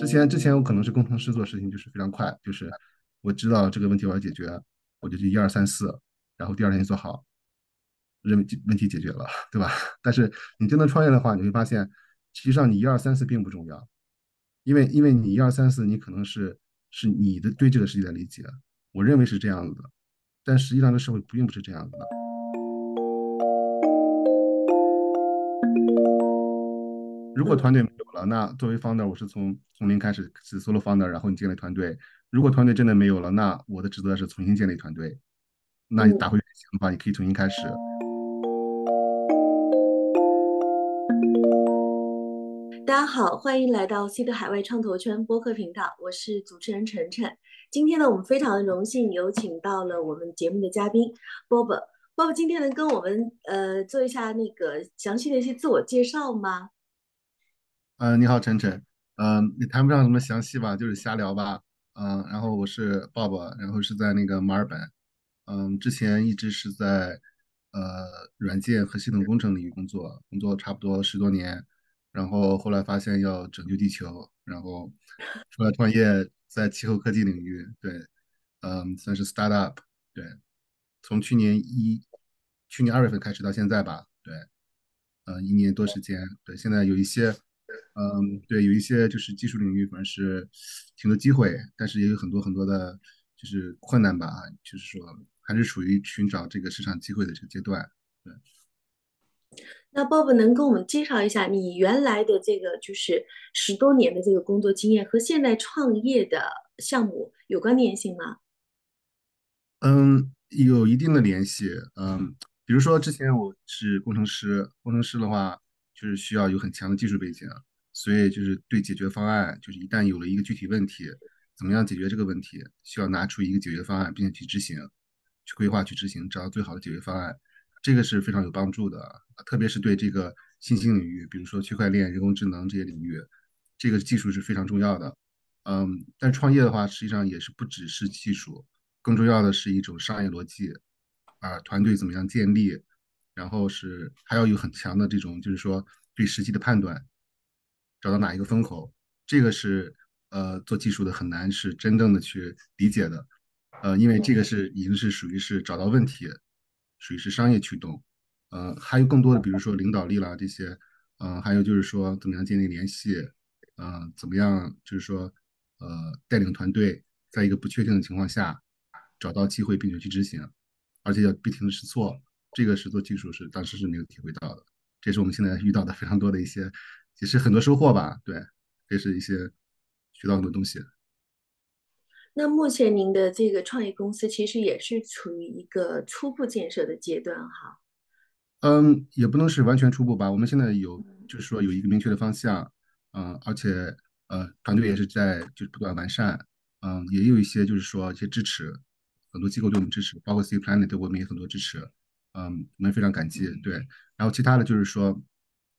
之前之前我可能是工程师做事情就是非常快，就是我知道这个问题我要解决，我就去一二三四，然后第二天就做好，认为问题解决了，对吧？但是你真的创业的话，你会发现，实际上你一二三四并不重要，因为因为你一二三四，你可能是是你的对这个世界的理解，我认为是这样子的，但实际上这社会并不是这样子的。如果团队没了，那作为 founder，我是从从零开始是 solo founder，然后你建立团队。如果团队真的没有了，那我的职责是重新建立团队。那你打回原形的话，你可以重新开始。大家好，欢迎来到 C 的海外创投圈播客频道，我是主持人晨晨。今天呢，我们非常的荣幸有请到了我们节目的嘉宾 Bob。Bob 今天能跟我们呃做一下那个详细的一些自我介绍吗？嗯，你好，晨晨。嗯，也谈不上什么详细吧，就是瞎聊吧。嗯，然后我是 Bob，然后是在那个墨尔本。嗯，之前一直是在呃软件和系统工程领域工作，工作差不多十多年。然后后来发现要拯救地球，然后出来创业，在气候科技领域。对，嗯，算是 startup。对，从去年一去年二月份开始到现在吧。对，嗯，一年多时间。对，现在有一些。嗯，对，有一些就是技术领域，反正是挺多机会，但是也有很多很多的，就是困难吧。就是说，还是处于寻找这个市场机会的这个阶段。对。那 Bob 能跟我们介绍一下你原来的这个就是十多年的这个工作经验和现在创业的项目有关联性吗？嗯，有一定的联系。嗯，比如说之前我是工程师，工程师的话。就是需要有很强的技术背景，所以就是对解决方案，就是一旦有了一个具体问题，怎么样解决这个问题，需要拿出一个解决方案，并且去执行，去规划、去执行，找到最好的解决方案，这个是非常有帮助的。特别是对这个新兴领域，比如说区块链、人工智能这些领域，这个技术是非常重要的。嗯，但创业的话，实际上也是不只是技术，更重要的是一种商业逻辑，啊，团队怎么样建立。然后是还要有很强的这种，就是说对时机的判断，找到哪一个风口，这个是呃做技术的很难是真正的去理解的，呃，因为这个是已经是属于是找到问题，属于是商业驱动，呃，还有更多的比如说领导力啦这些，呃，还有就是说怎么样建立联系，呃，怎么样就是说呃带领团队在一个不确定的情况下找到机会并且去执行，而且要不停的试错。这个是做技术是当时是没有体会到的，这是我们现在遇到的非常多的一些，也是很多收获吧。对，也是一些学到很多东西。那目前您的这个创业公司其实也是处于一个初步建设的阶段哈。嗯，也不能是完全初步吧。我们现在有就是说有一个明确的方向，嗯，而且呃团队也是在就是不断完善，嗯，也有一些就是说一些支持，很多机构对我们支持，包括 C Planet 对我们也很多支持。嗯，我们非常感激。对，然后其他的就是说，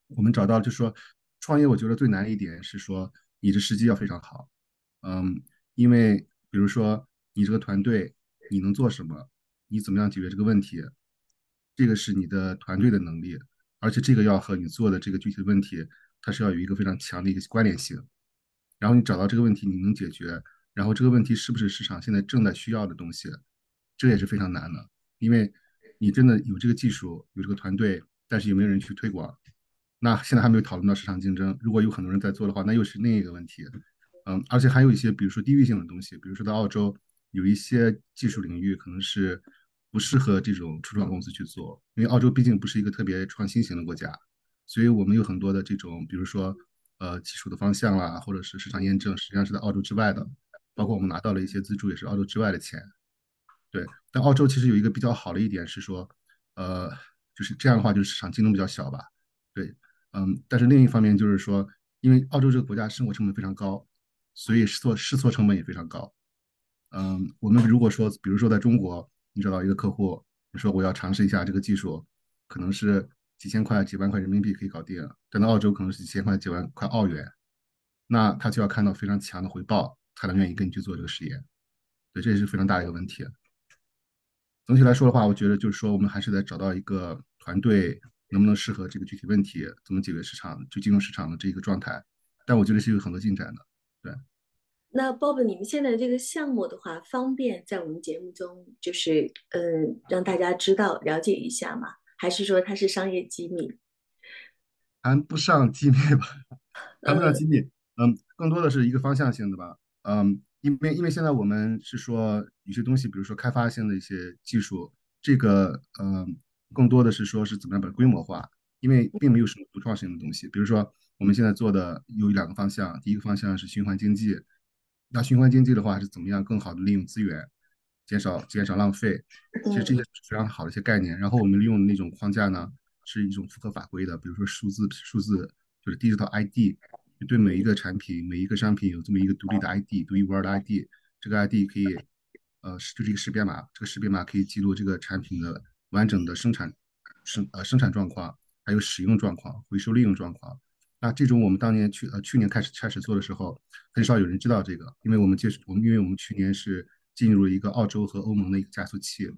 我们找到就是说，创业我觉得最难一点是说，你的时机要非常好。嗯，因为比如说你这个团队你能做什么，你怎么样解决这个问题，这个是你的团队的能力，而且这个要和你做的这个具体的问题，它是要有一个非常强的一个关联性。然后你找到这个问题你能解决，然后这个问题是不是市场现在正在需要的东西，这也是非常难的，因为。你真的有这个技术，有这个团队，但是有没有人去推广？那现在还没有讨论到市场竞争。如果有很多人在做的话，那又是另一个问题。嗯，而且还有一些，比如说地域性的东西，比如说在澳洲有一些技术领域可能是不适合这种初创公司去做，因为澳洲毕竟不是一个特别创新型的国家，所以我们有很多的这种，比如说呃技术的方向啦，或者是市场验证，实际上是在澳洲之外的。包括我们拿到了一些资助，也是澳洲之外的钱。对，但澳洲其实有一个比较好的一点是说，呃，就是这样的话，就是市场竞争比较小吧。对，嗯，但是另一方面就是说，因为澳洲这个国家生活成本非常高，所以试错试错成本也非常高。嗯，我们如果说，比如说在中国，你找到一个客户，你说我要尝试一下这个技术，可能是几千块、几万块人民币可以搞定，但在澳洲可能是几千块、几万块澳元，那他就要看到非常强的回报，才能愿意跟你去做这个实验。对，这也是非常大的一个问题。总体来说的话，我觉得就是说，我们还是得找到一个团队，能不能适合这个具体问题，怎么解决市场，就金融市场的这一个状态。但我觉得是有很多进展的。对。那 Bob，你们现在这个项目的话，方便在我们节目中就是嗯让大家知道了解一下吗？还是说它是商业机密？谈不上机密吧，谈不上嗯机密，嗯，更多的是一个方向性的吧，嗯，因为因为现在我们是说有些东西，比如说开发性的一些技术，这个嗯，更多的是说是怎么样把它规模化，因为并没有什么独创性的东西，比如说我们现在做的有两个方向，第一个方向是循环经济，那循环经济的话是怎么样更好的利用资源，减少减少浪费，其实这些嗯是非常好的一些概念，然后我们利用的那种框架呢。是一种符合法规的，比如说数字数字就是 digital ID，对每一个产品每一个商品有这么一个独立的 ID，独一无二的 ID，这个 ID 可以呃就是一个识别码，这个识别码可以记录这个产品的完整的生产生呃生产状况，还有使用状况、回收利用状况。那这种我们当年去呃去年开始开始做的时候，很少有人知道这个，因为我们接触我们因为我们去年是进入了一个澳洲和欧盟的一个加速器，一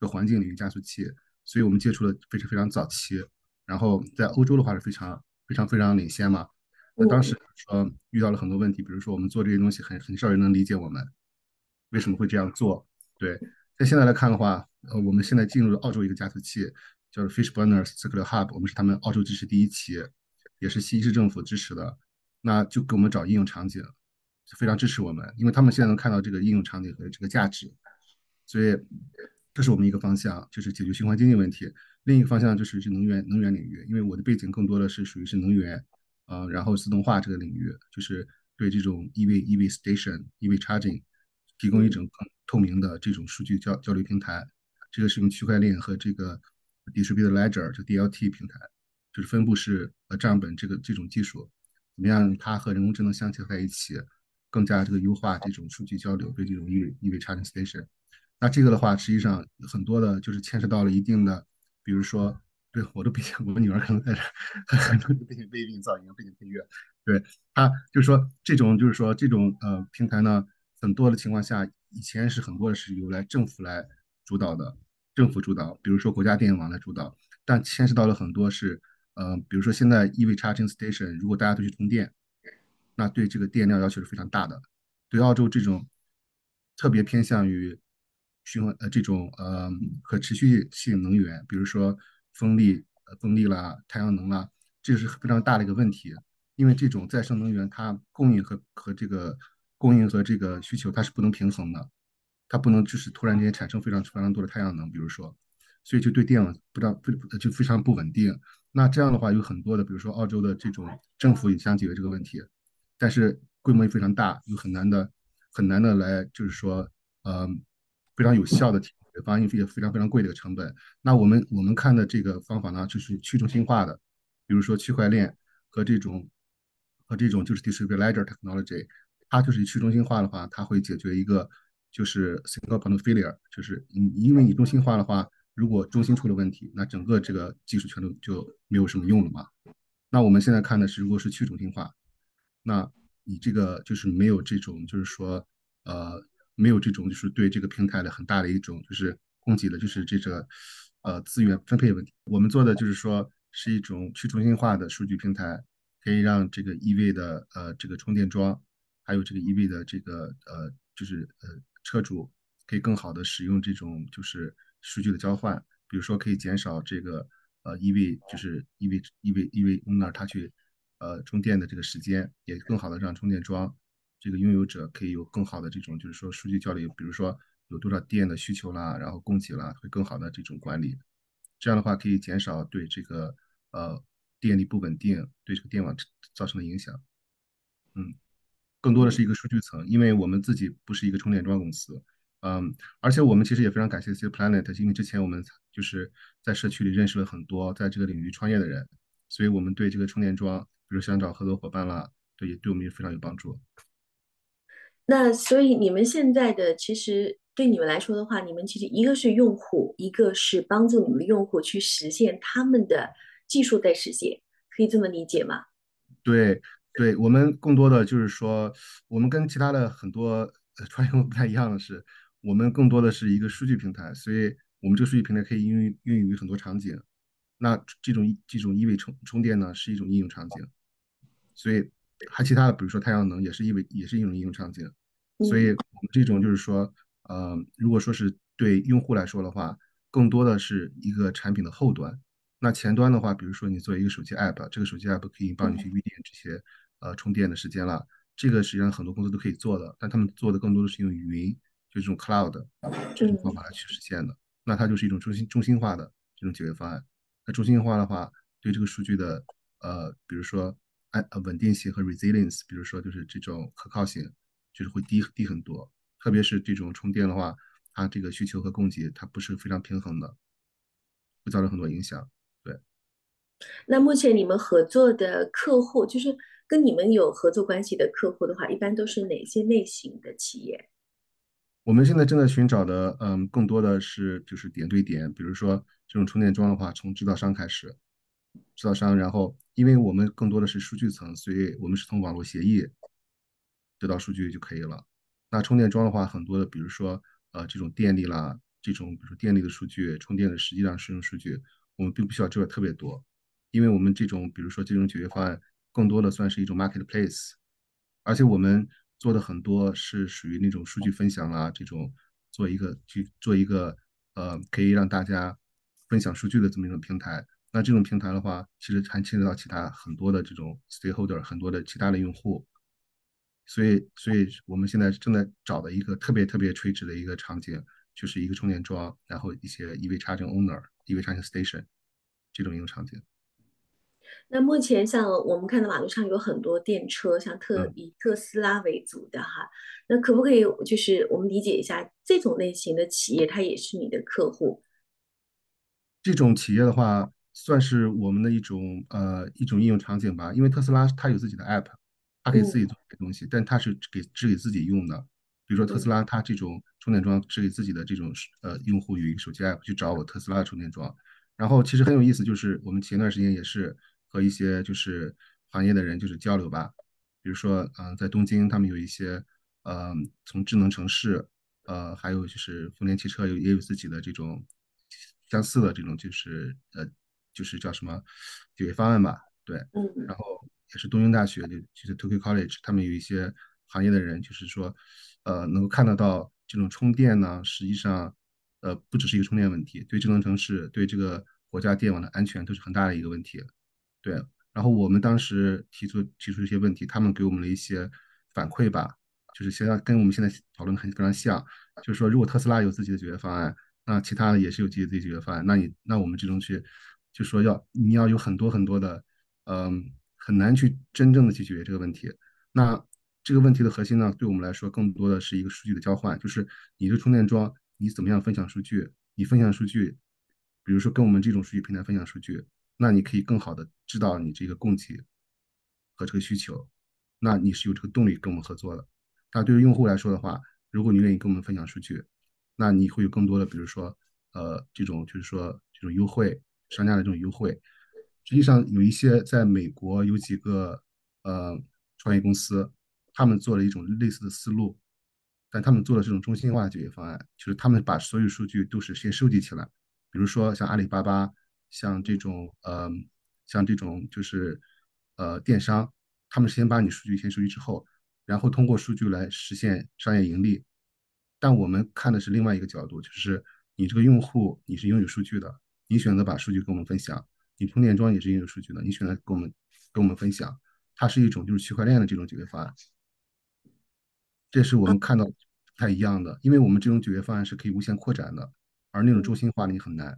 个环境领域加速器。所以我们接触的非常非常早期，然后在欧洲的话是非常非常非常领先嘛。那当时嗯说遇到了很多问题，比如说我们做这些东西很很少人能理解我们为什么会这样做。对，在现在来看的话，呃，我们现在进入了澳洲一个加速器，叫做 Fishburner Circular Hub，我们是他们澳洲支持第一企业，也是西市政府支持的。那就给我们找应用场景，非常支持我们，因为他们现在能看到这个应用场景和这个价值。所以这是我们一个方向，就是解决循环经济问题。另一个方向就是是能源能源领域，因为我的背景更多的是属于是能源，呃，然后自动化这个领域，就是对这种 EV EV station EV charging 提供一嗯种更透明的这种数据交交流平台。这个是用区块链和这个 distributed ledger 这 DLT 平台，就是分布式呃账本这个这种技术，怎么样它和人工智能相结合在一起，更加这个优化这种数据交流对这种 EV EV charging station。那这个的话，实际上很多的就是牵涉到了一定的，比如说，对我都背景，我女儿可能在这很多背景背景噪音、背景配乐，对她就是说这种就是说这种呃平台呢，很多的情况下，以前是很多是由来政府来主导的，政府主导，比如说国家电网来主导，但牵涉到了很多是呃，比如说现在 EV charging station，如果大家都去充电，那对这个电量要求是非常大的。对澳洲这种特别偏向于循环呃这种呃可持续性能源，比如说风力、呃风力啦、太阳能啦，这是非常大的一个问题。因为这种再生能源它供应和和这个供应和这个需求它是不能平衡的，它不能就是突然之间产生非常非常多的太阳能，比如说，所以就对电网不知道不就非常不稳定。那这样的话有很多的，比如说澳洲的这种政府也想解决这个问题，但是规模也非常大，又很难的很难的来就是说呃非常有效的提供方案，也非常非常贵的一个成本。那我们我们看的这个方法呢，就是去中心化的，比如说区块链和这种和这种就是 distributed technology，它就是去中心化的话，它会解决一个就是 single point of failure，就是你因为你中心化的话，如果中心出了问题，那整个这个技术全都就没有什么用了嘛。那我们现在看的是，如果是去中心化，那你这个就是没有这种，就是说，呃，没有这种就是对这个平台的很大的一种就是供给的，就是这个呃资源分配问题。我们做的就是说是一种去中心化的数据平台，可以让这个 EV 的呃这个充电桩，还有这个 EV 的这个呃就是呃车主可以更好的使用这种就是数据的交换，比如说可以减少这个呃 EV 就是 EV EV EV owner 他去呃充电的这个时间，也更好的让充电桩这个拥有者可以有更好的这种就是说数据交流，比如说有多少电的需求啦，然后供给啦，会更好的这种管理。这样的话可以减少对这个呃电力不稳定对这个电网造成的影响。嗯，更多的是一个数据层，因为我们自己不是一个充电桩公司，嗯，而且我们其实也非常感谢 C Planet，因为之前我们就是在社区里认识了很多在这个领域创业的人，所以我们对这个充电桩，比如想找合作伙伴啦，对也对我们也非常有帮助。那所以你们现在的其实对你们来说的话，你们其实一个是用户，一个是帮助你们的用户去实现他们的技术在实现，可以这么理解吗？对对，我们更多的就是说，我们跟其他的很多呃创业公司不太一样的是，我们更多的是一个数据平台，所以我们这个数据平台可以应用运用于很多场景。那这种这种依偎充充电呢，是一种应用场景，所以还其他的，比如说太阳能也是因为也是一种应用场景。所以嗯我们这种就是说，呃，如果说是对用户来说的话，更多的是一个产品的后端。那前端的话，比如说你做一个手机 app，这个手机 app 可以帮你去嗯预定这些呃充电的时间了。这个实际上很多公司都可以做的，但他们做的更多的是用云，就这种 cloud 这种方嗯法来去实现的。那它就是一种中心中心化的这种解决方案。那中心化的话，对这个数据的呃，比如说安呃稳定性和 resilience，比如说就是这种可靠性，就是会低低很多。特别是这种充电的话，它这个需求和供给它不是非常平衡的，会造成很多影响。那目前你们合作的客户，就是跟你们有合作关系的客户的话，一般都是哪些类型的企业？我们现在正在寻找的，嗯，更多的是就是点对点，比如说这种充电桩的话，从制造商开始，制造商，然后因为我们更多的是数据层，所以我们是从网络协议得到数据就可以了。那充电桩的话，很多的，比如说呃这种电力啦，这种比如说电力的数据、充电的实际上使用数据，我们并不需要知道特别多，因为我们这种比如说这种解决方案，更多的算是一种 marketplace，而且我们做的很多是属于那种数据分享啊，这种做一个去做一个呃可以让大家分享数据的这么一种平台。那这种平台的话，其实还牵扯到其他很多的这种 stakeholder，很多的其他的用户。所以，所以我们现在正在找的一个特别特别垂直的一个场景，就是一个充电桩，然后一些 EV charging owner、EV charging station 这种应用场景。那目前像我们看到马路上有很多电车，像特嗯，以特斯拉为主的哈，那可不可以就是我们理解一下这种类型的企业，它也是你的客户？这种企业的话，算是我们的一种呃一种应用场景吧。因为特斯拉它有自己的 app，它可以自己嗯做这些东西，但它是给只给自己用的。比如说特斯嗯拉，它这种充电桩只给自己的这种呃用户有一个手机 app 去找我特斯拉的充电桩。然后其实很有意思，就是我们前段时间也是和一些就是行业的人就是交流吧，比如说嗯、呃在东京他们有一些呃从智能城市呃还有就是丰田汽车有也有自己的这种相似的这种就是呃就是叫什么解决方案吧，对。嗯然后也是东京大学就就是 Tokyo College，他们有一些行业的人，就是说，呃，能够看得到这种充电呢，实际上，呃，不只是一个充电问题，对智能城市、对这个国家电网的安全都是很大的一个问题。对，然后我们当时提出提出一些问题，他们给我们了一些反馈吧，就是现在跟我们现在讨论的很非常像，就是说，如果特斯拉有自己的解决方案，那其他的也是有自己的解决方案，那你那我们这种去，就说要你要有很多很多的，嗯，很难去真正的去解决这个问题。那这个问题的核心呢，对我们来说更多的是一个数据的交换，就是你这充电桩你怎么样分享数据，你分享数据，比如说跟我们这种数据平台分享数据，那你可以更好的知道你这个供给和这个需求，那你是有这个动力跟我们合作的。那对于用户来说的话，如果你愿意跟我们分享数据，那你会有更多的，比如说，呃，这种就是说这种优惠，商家的这种优惠。实际上有一些在美国有几个呃创业公司，他们做了一种类似的思路，但他们做的这种中心化解决方案，就是他们把所有数据都是先收集起来，比如说像阿里巴巴，像这种呃，像这种就是呃电商，他们先把你数据先收集之后，然后通过数据来实现商业盈利。但我们看的是另外一个角度，就是你这个用户你是拥有数据的，你选择把数据跟我们分享，你充电桩也是拥有数据的，你选择跟我们跟我们分享，它是一种就是区块链的这种解决方案。这是我们看到不太一样的，因为我们这种解决方案是可以无限扩展的，而那种中嗯。心化的你很难。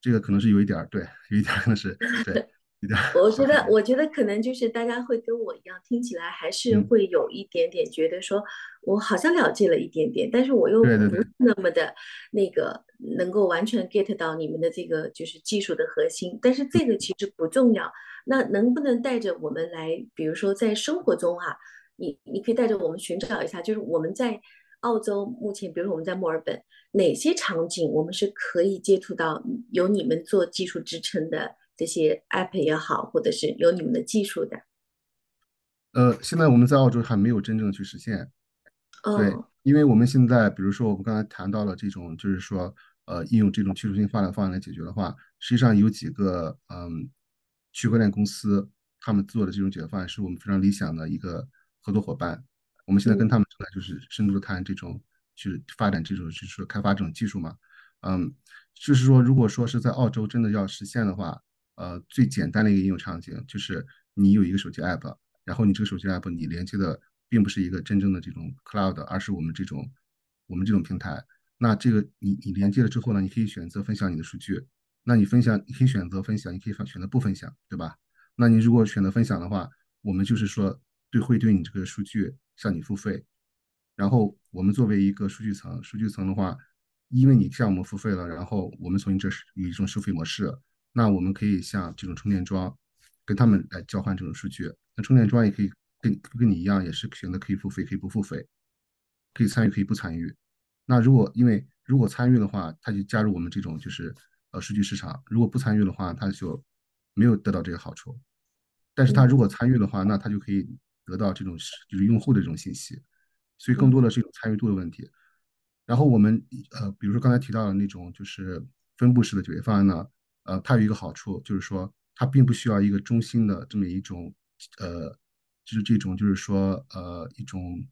这个可能是有一点儿对，有一点儿可能是对，有点儿我觉得。我觉得可能就是大家会跟我一样，听起来还是嗯，会有一点点觉得说，我好像了解了一点点，但是我又不是那么的那个能够完全 get 到你们的这个就是技术的核心。但是这个其实不重要，那能不能带着我们来，比如说在生活中啊、你你可以带着我们寻找一下，就是我们在澳洲目前，比如说我们在墨尔本，哪些场景我们是可以接触到有你们做技术支撑的这些 app 也好，或者是有你们的技术的？呃，现在我们在澳洲还没有真正去实现，对，哦，因为我们现在，比如说我们刚才谈到了这种，就是说，呃，应用这种技术性发展方案来解决的话，实际上有几个，嗯，区块链公司，他们做的这种解决方案是我们非常理想的一个合作伙伴。我们现在跟嗯他们正在就是深度的谈这种，就是发展这种，就是说开发这种技术嘛。嗯，就是说，如果说是在澳洲真的要实现的话，呃，最简单的一个应用场景就是你有一个手机 app，然后你这个手机 app 你连接的并不是一个真正的这种 cloud，而是我们这种我们这种平台。那这个你你连接了之后呢，你可以选择分享你的数据。那你分享，你可以选择分享，你可以选择不分享，对吧？那你如果选择分享的话，我们就是说对会对你这个数据向你付费。然后我们作为一个数据层，数据层的话，因为你向我们付费了，然后我们从你这有一种收费模式，那我们可以像这种充电桩，跟他们来交换这种数据。那充电桩也可以跟跟你一样，也是选择可以付费，可以不付费，可以参与，可以不参与。那如果因为如果参与的话，他就加入我们这种就是呃数据市场；如果不参与的话，他就没有得到这个好处。但是他嗯如果参与的话，那他就可以得到这种就是用户的这种信息，所以更多嗯的是一种参与度的问题。然后我们呃，比如说刚才提到的那种就是分布式的解决方案呢，呃，它有一个好处就是说它并不需要一个中心的这么一种呃，就是这种就是说呃一种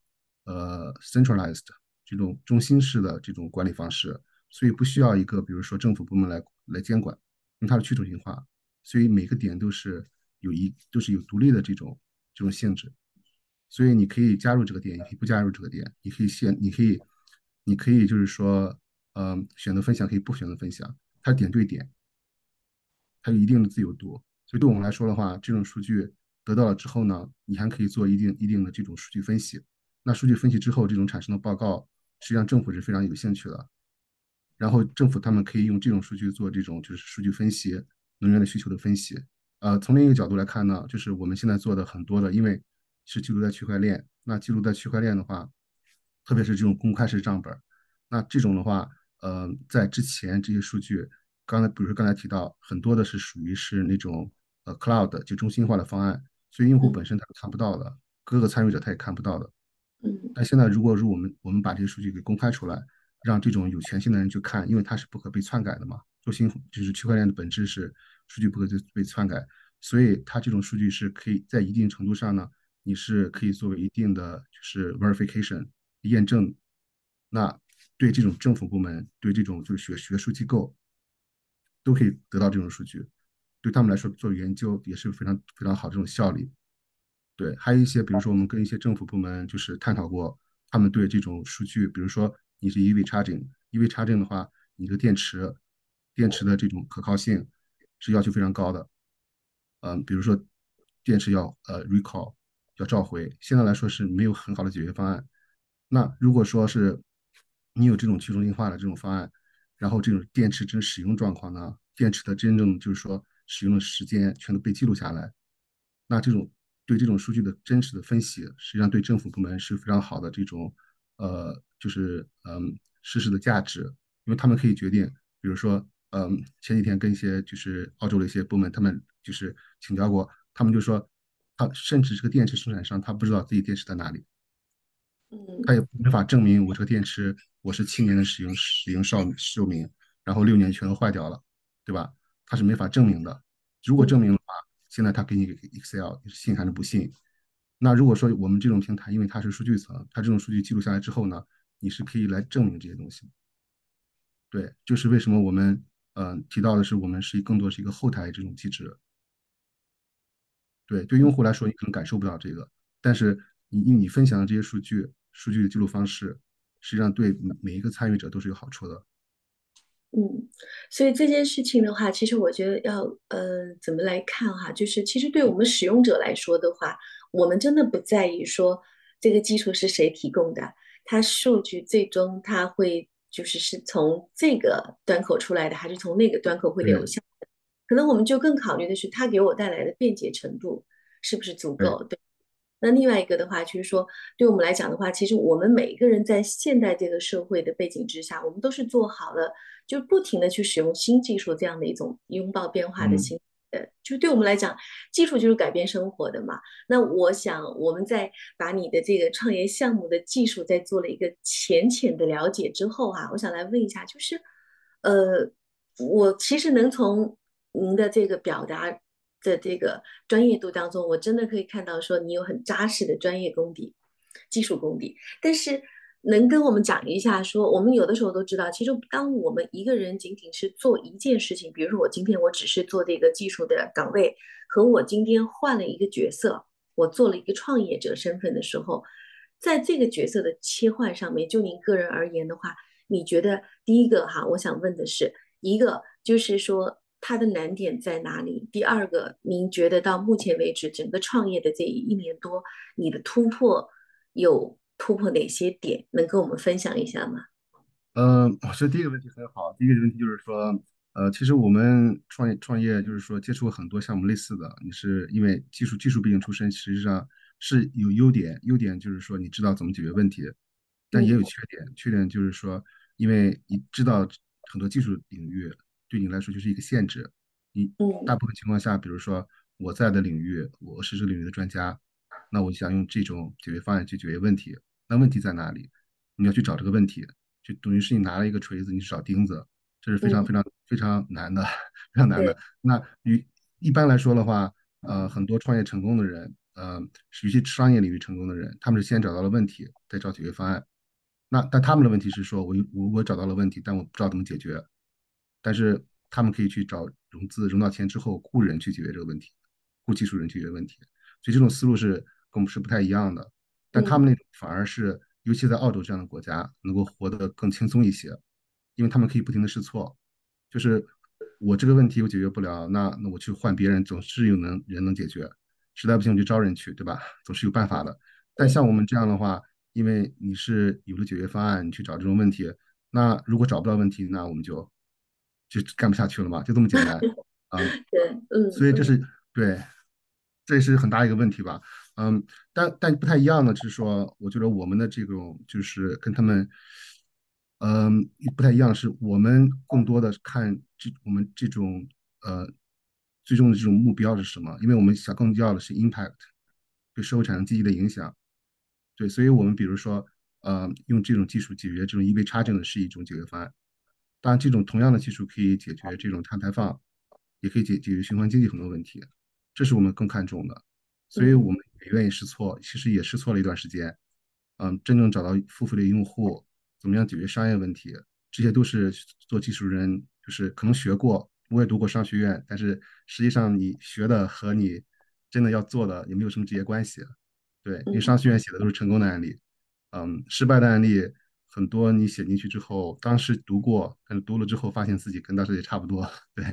呃 centralized 这种中心式的这种管理方式，所以不需要一个比如说政府部门来来监管，因为它是去中心化，所以每个点都是有一都是有独立的这种这种性质。所以你可以加入这个店，也可以不加入这个店，你可以限，你可以，你可以就是说，呃，选择分享，可以不选择分享，它点对点，它有一定的自由度。所以对我们来说的话，这种数据得到了之后呢，你还可以做一定一定的这种数据分析。那数据分析之后，这种产生的报告，实际上政府是非常有兴趣的。然后政府他们可以用这种数据做这种就是数据分析，能源的需求的分析。呃，从另一个角度来看呢，就是我们现在做的很多的，因为是记录在区块链，那记录在区块链的话，特别是这种公开式账本那这种的话，呃，在之前这些数据，刚才比如说刚才提到很多的是属于是那种呃 cloud 就中心化的方案，所以用户嗯本身他是看不到的，各个参与者他也看不到的。嗯但现在如果说我们我们把这些数据给公开出来，让这种有权限的人去看，因为它是不可被篡改的嘛。中心就是区块链的本质是数据不可被篡改，所以它这种数据是可以在一定程度上呢，你是可以作为一定的就是 verification 验证。那对这种政府部门，对这种就是学学术机构，都可以得到这种数据，对他们来说做研究也是非常非常好这种效率。对，还有一些，比如说我们跟一些政府部门就是探讨过，他们对这种数据，比如说你是 EV charging，EV charging 的话，你的电池，电池的这种可靠性是要求非常高的。嗯，比如说电池要呃 recall 要召回，现在来说是没有很好的解决方案。那如果说是你有这种去中心化的这种方案，然后这种电池真使用状况呢，电池的真正就是说使用的时间全都被记录下来，那这种对这种数据的真实的分析，实际上对政府部门是非常好的这种呃，就是嗯实时的价值，因为他们可以决定，比如说嗯前几天跟一些就是澳洲的一些部门，他们就是请教过，他们就说，他甚至这个电池生产商他不知道自己电池在哪里，他嗯也没法证明我这个电池我是七年的使用使用寿寿命，然后六年全都坏掉了，对吧？他是没法证明的。如果证嗯明的话，现在他给你个 Excel，你是信还是不信？那如果说我们这种平台，因为它是数据层，它这种数据记录下来之后呢，你是可以来证明这些东西。对，就是为什么我们呃提到的是我们是更多是一个后台这种机制。对，对用户来说，你可能感受不到这个，但是你你分享的这些数据，数据的记录方式，实际上对每每一个参与者都是有好处的。嗯，所以这件事情的话，其实我觉得要呃怎么来看哈，就是其实对我们使用者来说的话，我们真的不在意说这个基础是谁提供的，它数据最终它会就是是从这个端口出来的，还是从那个端口会流对向的，可能我们就更考虑的是它给我带来的便捷程度是不是足，够，对。那另外一个的话，就是说，对我们来讲的话，其实我们每一个人在现代这个社会的背景之下，我们都是做好了，就不停的去使用新技术这样的一种拥抱变化的嗯，心。呃，就对我们来讲，技术就是改变生活的嘛。那我想，我们在把你的这个创业项目的技术在做了一个浅浅的了解之后啊，我想来问一下，就是，呃，我其实能从您的这个表达的这个专业度当中，我真的可以看到说你有很扎实的专业功底、技术功底。但是能跟我们讲一下，说我们有的时候都知道，其实当我们一个人仅仅是做一件事情，比如说我今天我只是做这个技术的岗位，和我今天换了一个角色，我做了一个创业者身份的时候，在这个角色的切换上面，就您个人而言的话，你觉得第一个哈，我想问的是，一个就是说。它的难点在哪里？第二个，您觉得到目前为止整个创业的这一年多，你的突破有突破哪些点？能跟我们分享一下吗？嗯，我觉得第一个问题很好。第一个问题就是说，呃，其实我们创业创业就是说接触过很多项目类似的。你是因为技术技术背景出身，实际上是有优点，优点就是说你知道怎么解决问题，但也有缺点，缺点就是说因为你知道很多技术领域。对你来说就是一个限制。你大部分情况下，比如说我在的领域，我是这个领域的专家，那我想用这种解决方案去解决问题。那问题在哪里？你要去找这个问题，就等于是你拿了一个锤子，你去找钉子，这是非常非常非常难的，非常难的。那与一般来说的话，呃，很多创业成功的人，呃，尤其商业领域成功的人，他们是先找到了问题，再找解决方案。那但他们的问题是说，我我我找到了问题，但我不知道怎么解决。但是他们可以去找融资，融到钱之后雇人去解决这个问题，雇技术人去解决问题，所以这种思路是跟我们是不太一样的。但他们那种反而是，尤其在澳洲这样的国家，能够活得更轻松一些，因为他们可以不停的试错。就是我这个问题我解决不了，那那我去换别人，总是有能人能解决。实在不行我就招人去，对吧？总是有办法的。但像我们这样的话，因为你是有了解决方案，你去找这种问题，那如果找不到问题，那我们就。就干不下去了嘛，就这么简单啊。对，嗯，所以这是对，这也是很大一个问题吧。嗯，但但不太一样的是说，我觉得我们的这种就是跟他们，嗯，不太一样，是我们更多的看这我们这种呃最终的这种目标是什么？因为我们想更要的是 impact，对社会产生积极的影响。对，所以我们比如说，呃，用这种技术解决这种 EV 差劲的是一种解决方案。当然，这种同样的技术可以解决这种碳排放，也可以解解决循环经济很多问题，这是我们更看重的。所以我们也愿意试错，其实也试错了一段时间。嗯，真正找到付费的用户，怎么样解决商业问题，这些都是做技术人就是可能学过，我也读过商学院，但是实际上你学的和你真的要做的也没有什么直接关系。对，因为商学院写的都是成功的案例，嗯，失败的案例。很多你写进去之后，当时读过，但是读了之后发现自己跟当时也差不多，对，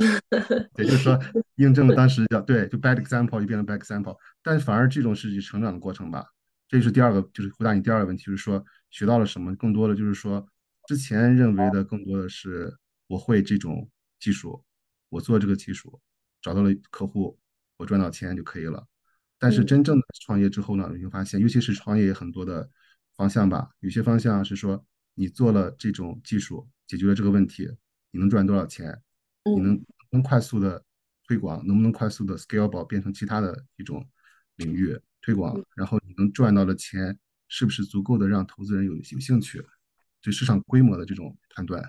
也就是说印证了当时叫对，就 bad example 就变成 bad example，但反而这种是成长的过程吧。这就是第二个，就是回答你第二个问题，就是说学到了什么，更多的就是说之前认为的更多的是我会这种技术，我做这个技术，找到了客户，我赚到钱就可以了。但是真正的创业之后呢，你会发现，尤其是创业很多的方向吧，有些方向是说。你做了这种技术，解决了这个问题，你能赚多少钱？你能能快速的推广，能不能快速的 scalable 变成其他的一种领域推广？然后你能赚到的钱是不是足够的让投资人有有兴趣？对市场规模的这种判断，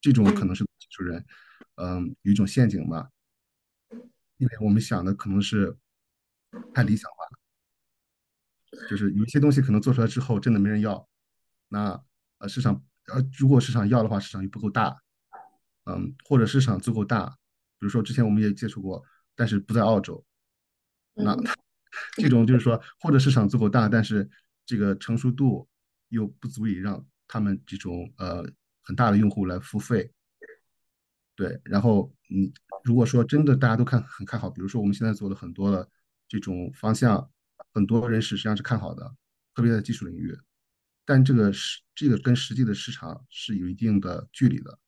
这种可能是技术人，嗯，有一种陷阱吧，因为我们想的可能是太理想化了，就是有一些东西可能做出来之后真的没人要，那。呃，市场呃，如果市场要的话，市场又不够大，嗯，或者市场足够大，比如说之前我们也接触过，但是不在澳洲，那 这种就是说，或者市场足够大，但是这个成熟度又不足以让他们这种呃很大的用户来付费，对，然后嗯如果说真的大家都看很看好，比如说我们现在做了很多的这种方向，很多人实际上是看好的，特别在技术领域。但这个是这个跟实际的市场是有一定的距离的，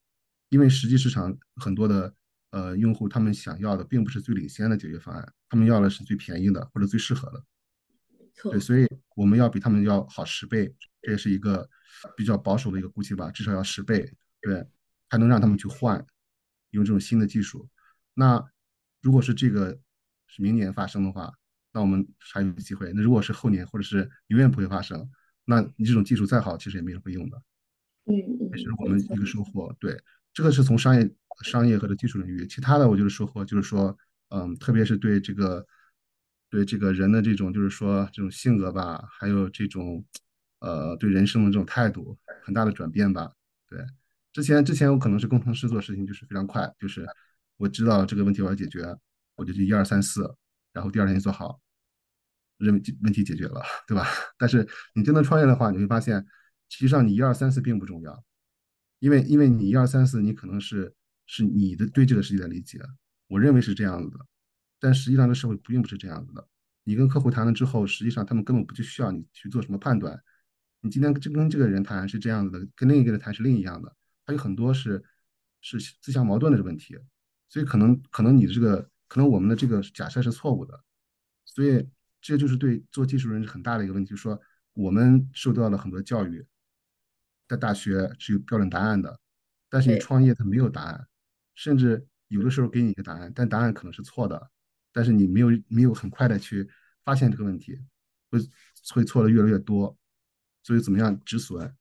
因为实际市场很多的呃用户他们想要的并不是最领先的解决方案，他们要的是最便宜的或者最适合的。对，所以我们要比他们要好十倍，这也是一个比较保守的一个估计吧，至少要十倍，对，才能让他们去换用这种新的技术。那如果是这个是明年发生的话，那我们还有机会。那如果是后年或者是永远不会发生？那你这种技术再好，其实也没人会用的。嗯嗯，这是我们一个收获。对，这个是从商业、商业和的技术领域。其他的，我觉得收获就是说，嗯，特别是对这个对这个人的这种就是说这种性格吧，还有这种呃对人生的这种态度很大的转变吧。对，之前之前我可能是工程师做事情就是非常快，就是我知道这个问题我要解决，我就去一二三四，然后第二天就做好，认为问题解决了，对吧？但是你真的创业的话，你会发现，实际上你一二三四并不重要，因为因为你一二三四，你可能是是你的对这个世界的理解，我认为是这样子的，但实际上这社会并不是这样子的。你跟客户谈了之后，实际上他们根本不就需要你去做什么判断。你今天跟跟这个人谈是这样子的，跟另一个人谈是另一样的，他有很多是是自相矛盾的问题，所以可能可能你的这个可能我们的这个假设是错误的，所以这就是对做技术人很大的一个问题，就是说我们受到了很多教育，在大学是有标准答案的，但是你，创业它没有答案，甚至有的时候给你一个答案，但答案可能是错的，但是你没有没有很快的去发现这个问题，会会错的越来越多，所以怎么样止损，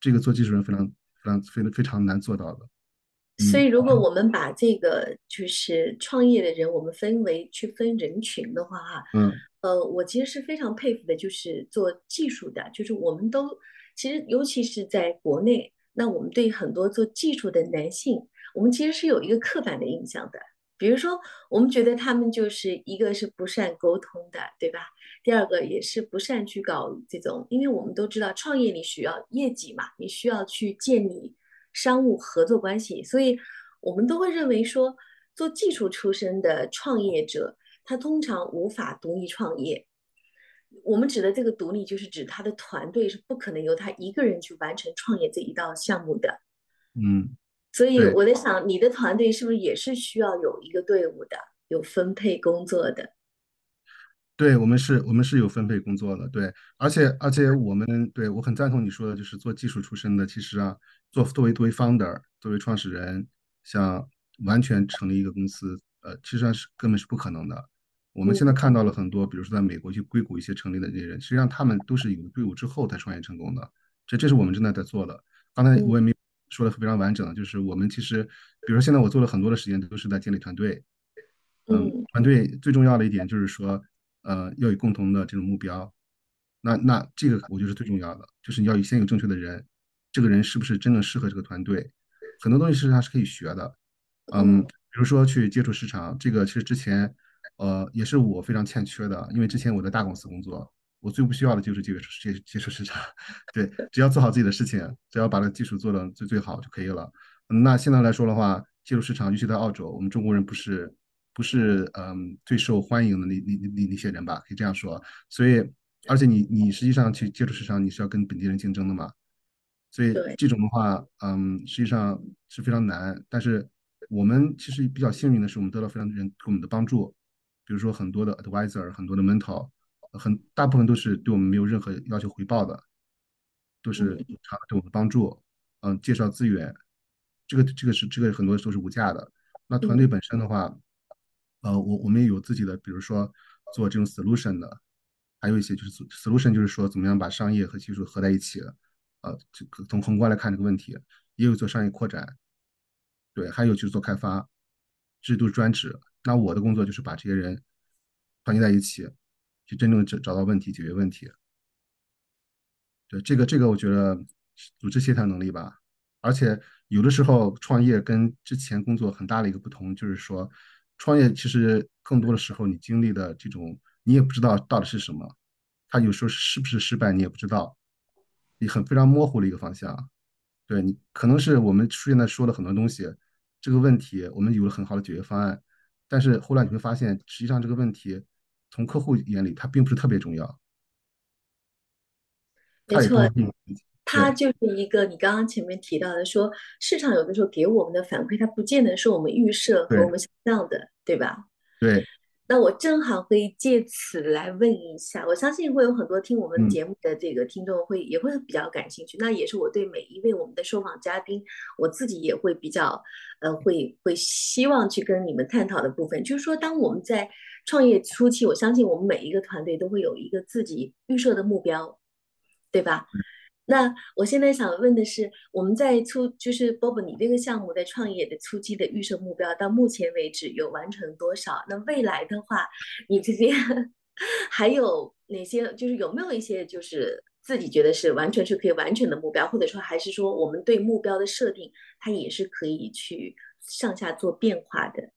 这个做技术人非常非常非常非常难做到的。嗯所以如果我们把这个就是创业的人，我们分为去分人群的话，哈，嗯呃，我其实是非常佩服的，就是做技术的，就是我们都其实尤其是在国内，那我们对很多做技术的男性，我们其实是有一个刻板的印象的。比如说，我们觉得他们就是一个是不善沟通的，对吧？第二个也是不善去搞这种，因为我们都知道创业你需要业绩嘛，你需要去建立商务合作关系，所以我们都会认为说，做技术出身的创业者，他通常无法独立创业。我们指的这个独立，就是指他的团队是不可能由他一个人去完成创业这一道项目的。嗯，所以。我在想，你的团队是不是也是需要有一个队伍的，有分配工作的？对，我们是，我们是有分配工作的，对，而且而且我们对我很赞同你说的，就是做技术出身的，其实啊，做作为作为 founder，作为创始人，想完全成立一个公司，呃，其实上是根本是不可能的。我们现在嗯看到了很多，比如说在美国去硅谷一些成立的这些人，实际上他们都是有了队伍之后才创业成功的，这这是我们正在在做的。刚才我也嗯没说的非常完整，就是我们其实，比如说现在我做了很多的时间都是在建立团队，嗯，嗯团队最重要的一点就是说，呃，要有共同的这种目标。那那这个我觉得是最重要的，就是你要先有正确的人，这个人是不是真正适合这个团队？很多东西实际上是可以学的。嗯，嗯比如说去接触市场，这个其实之前，呃，也是我非常欠缺的，因为之前我在大公司工作，我最不需要的就是接触接接触市场，对，只要做好自己的事情，只要把这个技术做的最最好就可以了。嗯那现在来说的话，接触市场，尤其在澳洲，我们中国人不是不是嗯最受欢迎的那那那那些人吧，可以这样说。所以，而且你你实际上去接触市场，你是要跟本地人竞争的嘛，所以对，这种的话，嗯，实际上是非常难。但是我们其实比较幸运的是，我们得到非常多人给我们的帮助，比如说很多的 advisor，很多的 mentor，很大部分都是对我们没有任何要求回报的，都是嗯常对我们帮助，嗯，介绍资源，这个这个是这个很多都是无价的。那团队嗯本身的话，呃，我我们也有自己的，比如说做这种 solution 的，还有一些就是 solution，就是说怎么样把商业和技术合在一起，呃，这个从宏观来看这个问题，也有做商业扩展，对，还有就是做开发，制度专职。那我的工作就是把这些人团结在一起，去真正找找到问题，解决问题。对，这个这个我觉得组织协调能力吧，而且有的时候创业跟之前工作很大的一个不同，就是说创业其实更多的时候你经历的这种你也不知道到底是什么，它有时候是不是失败你也不知道，你很非常模糊的一个方向。对你可能是我们出现在说了很多东西，这个问题我们有了很好的解决方案，但是后来你会发现，实际上这个问题从客户眼里它并不是特别重要，没错，它就是一个你刚刚前面提到的说，市场有的时候给我们的反馈，它不见得是我们预设和我们想象的，对吧？对，那我正好可以借此来问一下，我相信会有很多听我们嗯。节目的这个听众会也会比较感兴趣。那也是我对每一位我们的受访嘉宾，我自己也会比较呃会会希望去跟你们探讨的部分，就是说，当我们在创业初期，我相信我们每一个团队都会有一个自己预设的目标，对吧？那我现在想问的是，我们在初就是 Bob，，你这个项目在创业的初期的预设目标，到目前为止有完成多少？那未来的话，你这边 还有哪些？就是有没有一些就是自己觉得是完全是可以完成的目标，或者说还是说我们对目标的设定，它也是可以去上下做变化的？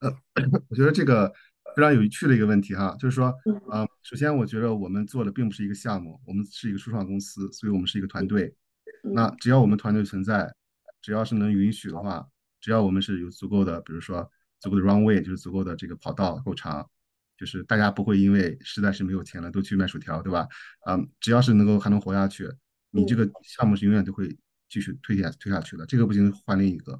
呃，我觉得这个非常有趣的一个问题哈，就是说，嗯呃，首先我觉得我们做的并不是一个项目，我们是一个初创公司，所以我们是一个团队。那嗯只要我们团队存在，只要是能允许的话，只要我们是有足够的，比如说足够的 runway，就是足够的这个跑道够长，就是大家不会因为实在是没有钱了都去卖薯条，对吧？啊、只要是能够还能活下去，你这嗯个项目是永远都会继续推下推下去的。这个不行换另一个，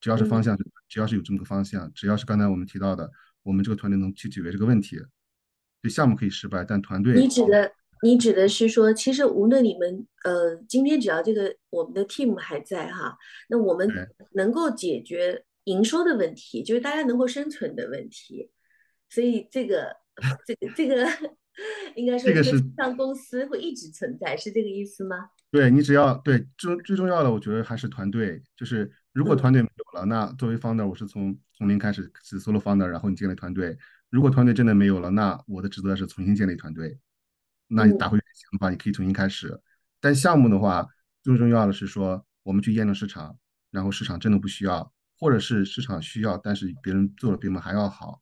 只要是方嗯，向，只要是有这么个方向，只要是刚才我们提到的，我们这个团队能去解决这个问题，这项目可以失败，但团队你指的你指的是说，其实无论你们呃今天只要这个我们的 team 还在哈，那我们能够解决营收的问题，就是大家能够生存的问题。所以这个这个这个 应该说这个是上公司会一直存在，是这个意思吗？对你只要对最最重要的，我觉得还是团队。就是如果团嗯队没有了，那作为 founder，我是从从零开始是 solo founder，然后你建立团队。如果团队真的没有了，那我的职责是重新建立团队。那你打嗯回原形的话，你可以重新开始。但项目的话，最重要的是说，我们去验证市场，然后市场真的不需要，或者是市场需要，但是别人做的比我们还要好。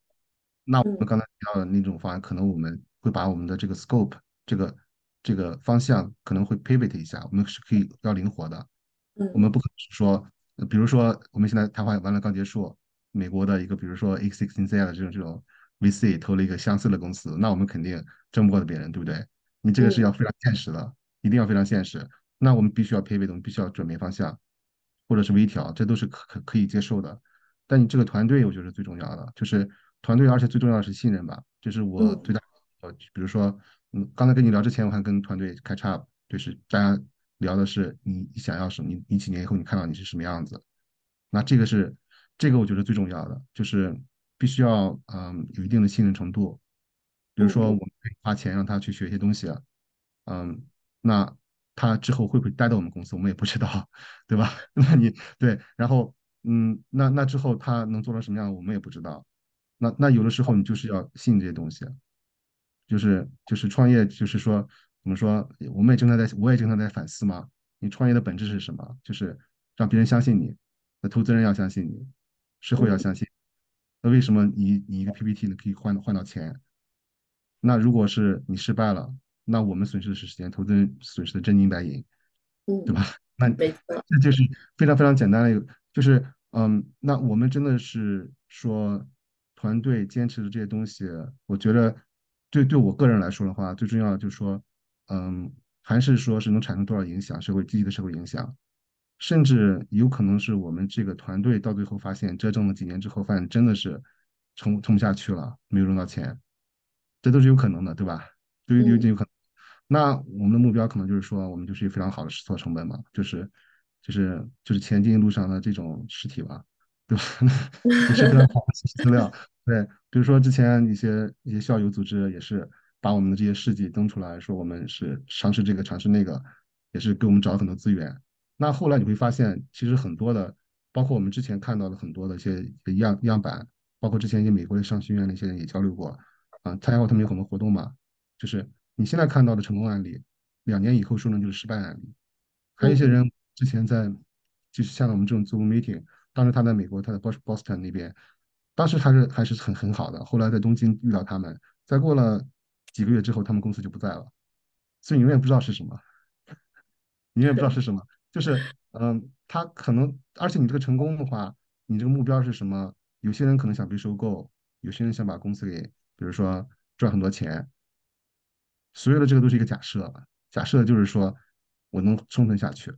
那我们嗯刚才提到的那种方案，可能我们会把我们的这个 scope 这个这个方向可能会 pivot 一下，我们是可以要灵活的。我们嗯不可能是说，呃比如说我们现在谈话完了刚结束，美国的一个比如说 X X Z 的这种这种 VC 投了一个相似的公司，那我们肯定争不过别人，对不对？你这个是嗯要非常现实的，一定要非常现实。那我们必须要 pivot，我们必须要转变方向，或者是微调，这都是可可可以接受的。但你这个团队，我觉得是最重要的，就是团队，而且最重要的是信任吧。就是我嗯最大，呃，比如说，嗯，刚才跟你聊之前，我还跟团队开叉，就是大家聊的是你你想要什么，你你几年以后你看到你是什么样子。那这个是这个我觉得最重要的，就是必须要嗯有一定的信任程度。比如说我们可以花钱让他去学一些东西，嗯，那他之后会不会待到我们公司，我们也不知道，对吧？那你对，然后嗯，那那之后他能做成什么样，我们也不知道。那那有的时候你就是要信这些东西，就是就是创业，就是说怎么说，我们也经常在，我也经常在反思嘛。你创业的本质是什么？就是让别人相信你，那投资人要相信你，社会要嗯相信。那为什么你你一个 PPT 呢可以换换到钱？那如果是你失败了，那我们损失的是时间，投资人损失的真金白银，对吧？嗯，那这就是非常非常简单的一个，就是嗯，那我们真的是说团队坚持的这些东西，我觉得对对我个人来说的话，最重要的就是说，嗯，还是说是能产生多少影响，社会积极的社会影响，甚至有可能是我们这个团队到最后发现，折腾了几年之后，发现真的是撑撑不下去了，没有融到钱，这都是有可能的，对吧？都有有可能。那我们的目标可能就是说，我们就是一个非常好的试错成本嘛，就是就是就是前进路上的这种实体吧，对吧？也是非常好的资料。对，比如说之前一些一些校友组织也是把我们的这些事迹登出来，说我们是尝试这个尝试那个，也是给我们找了很多资源。那后来你会发现，其实很多的，包括我们之前看到的很多的一些样样板，包括之前一些美国的商学院的一些人也交流过，啊、参加过他们有很多活动嘛，就是你现在看到的成功案例，两年以后说不定就是失败案例。还有一些嗯人之前在，就是像我们这种 Zoom meeting，当时他在美国，他在 Bos- Boston 那边，当时还是还是很很好的。后来在东京遇到他们，再过了几个月之后，他们公司就不在了，所以你永远不知道是什么，你永远不知道是什么。就是嗯，他可能，而且你这个成功的话，你这个目标是什么？有些人可能想被收购，有些人想把公司给，比如说赚很多钱，所有的这个都是一个假设，假设就是说我能生存下去，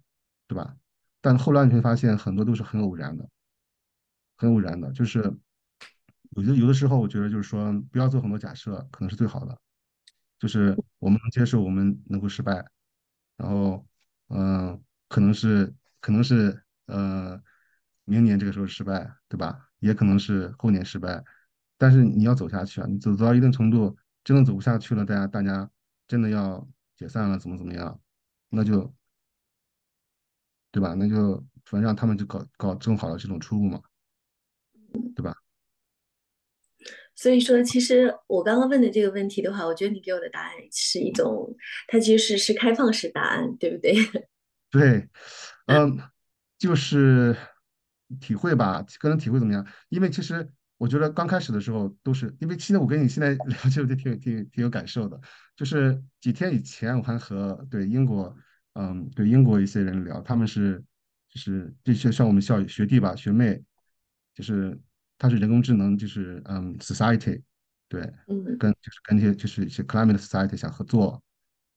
对吧？但后来你会发现很多都是很偶然的，很偶然的，就是有的有的时候我觉得就是说不要做很多假设，可能是最好的，就是我们能接受我们能够失败，然后嗯、可能是可能是呃明年这个时候失败，对吧？也可能是后年失败，但是你要走下去啊，你走到一定程度，真的走不下去了，大家大家真的要解散了，怎么怎么样？那就对吧？那就反正让他们就搞搞正好的这种出路嘛，对吧？所以说，其实我刚刚问的这个问题的话，我觉得你给我的答案是一种，它其实是是开放式答案，对不对？对，嗯，就是体会吧，个人体会怎么样？因为其实我觉得刚开始的时候都是，因为现在我跟你现在聊 就挺挺挺有感受的，就是几天以前我还和对英国，嗯，对英国一些人聊，他们是就是这些像我们校学弟吧学妹，就是他是人工智能，就是嗯 society，对，嗯。跟就是跟一些就是一些 climate society 想合作，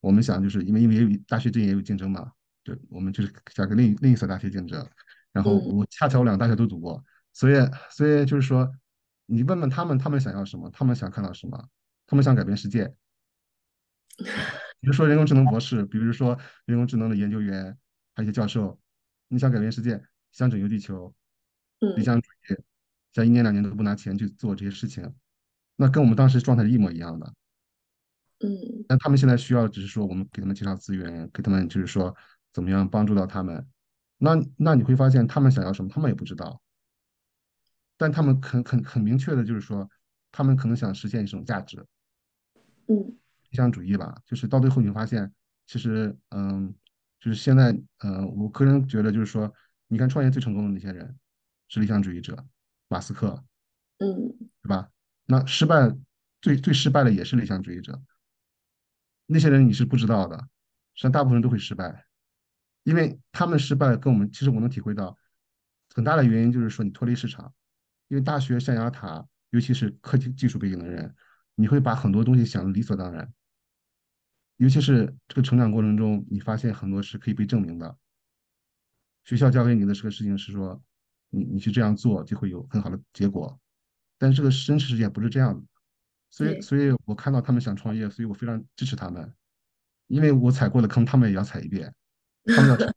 我们想就是因为因为也有大学之间也有竞争嘛。对，我们就是想跟另另一所大学竞争，然后嗯。我恰巧我两个大学都读过，所以所以就是说，你问问他们，他们想要什么，他们想看到什么，他们想改变世界。啊，比如说人工智能博士，比如说人工智能的研究员，还有一些教授，你想改变世界，想拯救地球，理嗯。想主义，想一年两年都不拿钱去做这些事情，那跟我们当时状态是一模一样的。嗯，但他们现在需要只是说我们给他们介绍资源，给他们就是说怎么样帮助到他们。那那你会发现他们想要什么，他们也不知道，但他们很很很明确的就是说，他们可能想实现一种价值，嗯理想主义吧。就是到最后你会发现，其实嗯，就是现在呃，我个人觉得就是说，你看创业最成功的那些人是理想主义者，马斯克，嗯对吧？那失败最最失败的也是理想主义者，那些人你是不知道的，实际上大部分人都会失败。因为他们失败跟我们，其实我能体会到很大的原因就是说你脱离市场，因为大学象牙塔，尤其是科技技术背景的人，你会把很多东西想的理所当然，尤其是这个成长过程中，你发现很多是可以被证明的。学校教给你的这个事情是说，你你去这样做就会有很好的结果，但是这个真实世界不是这样的，所以所以我看到他们想创业，所以我非常支持他们，因为我踩过的坑，他们也要踩一遍，他们要成。